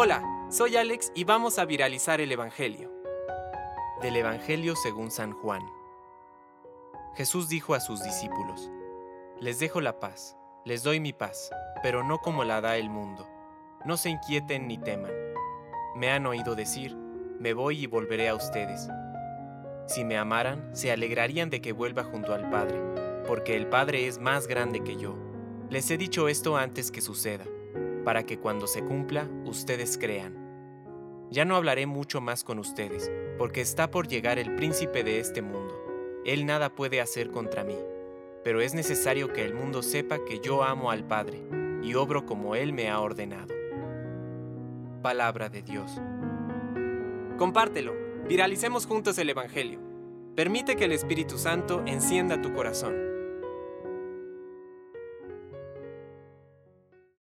Hola, soy Alex y vamos a viralizar el Evangelio. Del Evangelio según San Juan. Jesús dijo a sus discípulos, Les dejo la paz, les doy mi paz, pero no como la da el mundo. No se inquieten ni teman. Me han oído decir, me voy y volveré a ustedes. Si me amaran, se alegrarían de que vuelva junto al Padre, porque el Padre es más grande que yo. Les he dicho esto antes que suceda para que cuando se cumpla ustedes crean. Ya no hablaré mucho más con ustedes, porque está por llegar el príncipe de este mundo. Él nada puede hacer contra mí, pero es necesario que el mundo sepa que yo amo al Padre y obro como Él me ha ordenado. Palabra de Dios. Compártelo, viralicemos juntos el Evangelio. Permite que el Espíritu Santo encienda tu corazón.